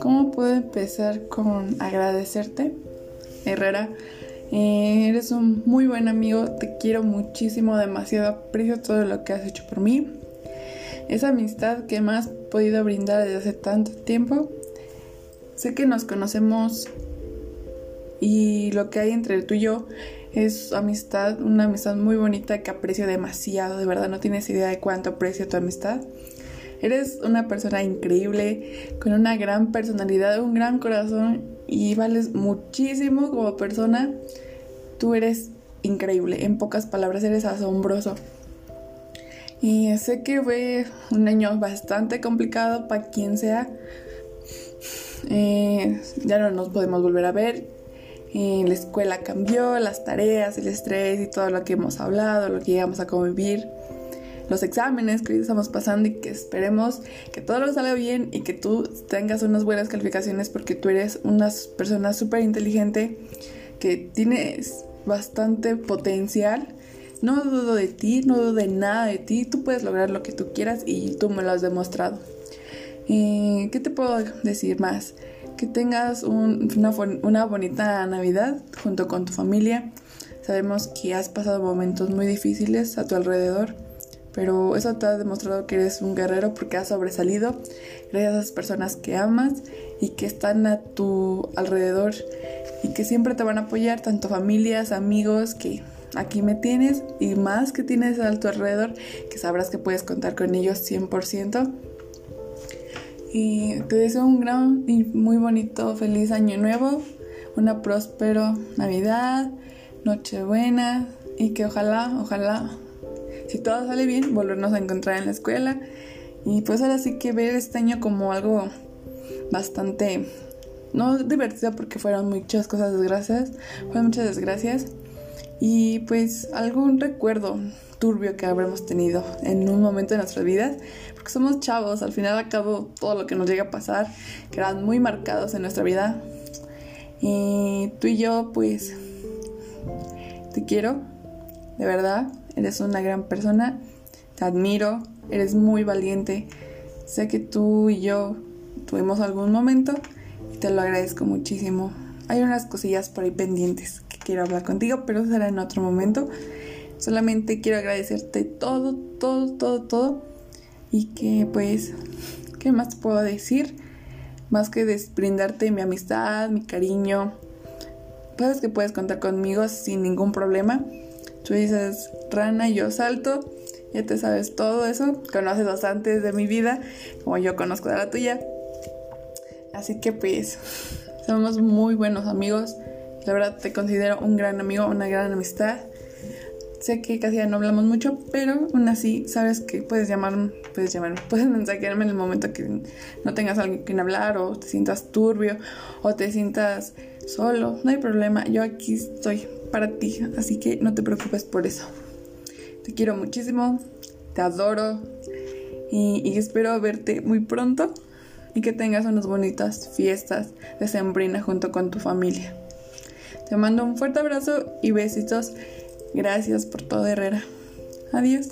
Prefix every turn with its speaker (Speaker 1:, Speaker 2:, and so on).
Speaker 1: ¿Cómo puedo empezar con agradecerte, Herrera? Eh, eres un muy buen amigo, te quiero muchísimo, demasiado aprecio todo lo que has hecho por mí. Esa amistad que me has podido brindar desde hace tanto tiempo. Sé que nos conocemos y lo que hay entre tú y yo es amistad, una amistad muy bonita que aprecio demasiado, de verdad no tienes idea de cuánto aprecio tu amistad. Eres una persona increíble, con una gran personalidad, un gran corazón y vales muchísimo como persona. Tú eres increíble, en pocas palabras eres asombroso. Y sé que fue un año bastante complicado para quien sea. Eh, ya no nos podemos volver a ver. Eh, la escuela cambió, las tareas, el estrés y todo lo que hemos hablado, lo que llegamos a convivir los exámenes que hoy estamos pasando y que esperemos que todo lo salga bien y que tú tengas unas buenas calificaciones porque tú eres una persona súper inteligente que tienes bastante potencial. No dudo de ti, no dudo de nada de ti, tú puedes lograr lo que tú quieras y tú me lo has demostrado. Eh, ¿Qué te puedo decir más? Que tengas una, bonita Navidad junto con tu familia. Sabemos que has pasado momentos muy difíciles a tu alrededor pero eso te ha demostrado que eres un guerrero porque has sobresalido gracias a esas personas que amas y que están a tu alrededor y que siempre te van a apoyar, tanto familias, amigos, que aquí me tienes y más que tienes a tu alrededor, que sabrás que puedes contar con ellos 100%. Y te deseo un gran y muy bonito, feliz año nuevo, una próspero Navidad, Nochebuena y que ojalá, ojalá si todo sale bien, volvernos a encontrar en la escuela. Y pues ahora sí que ver este año como algo bastante, no divertido porque fueron muchas cosas desgracias, fueron muchas desgracias. Y pues algún recuerdo turbio que habremos tenido en un momento de nuestras vidas, porque somos chavos, al final acabo todo lo que nos llega a pasar, quedan muy marcados en nuestra vida. Y tú y yo pues te quiero, de verdad, eres una gran persona, te admiro, eres muy valiente. Sé que tú y yo tuvimos algún momento y te lo agradezco muchísimo. Hay unas cosillas por ahí pendientes que quiero hablar contigo, pero será en otro momento. Solamente quiero agradecerte todo, todo, todo, todo. Y que pues, ¿qué más puedo decir? Más que brindarte mi amistad, mi cariño. Sabes que puedes contar conmigo sin ningún problema. Tú dices rana yo salto, ya te sabes todo eso, conoces bastante de mi vida, como yo conozco de la tuya. Así que pues somos muy buenos amigos. La verdad te considero un gran amigo, una gran amistad. Sé que casi ya no hablamos mucho, pero aún así sabes que puedes llamarme, puedes llamarme, puedes mensajearme en el momento que no tengas alguien quien hablar o te sientas turbio o te sientas solo. No hay problema, yo aquí estoy para ti, así que no te preocupes por eso. Te quiero muchísimo, te adoro y, espero verte muy pronto y que tengas unas bonitas fiestas de Sembrina junto con tu familia. Te mando un fuerte abrazo y besitos. Gracias por todo, Herrera. Adiós.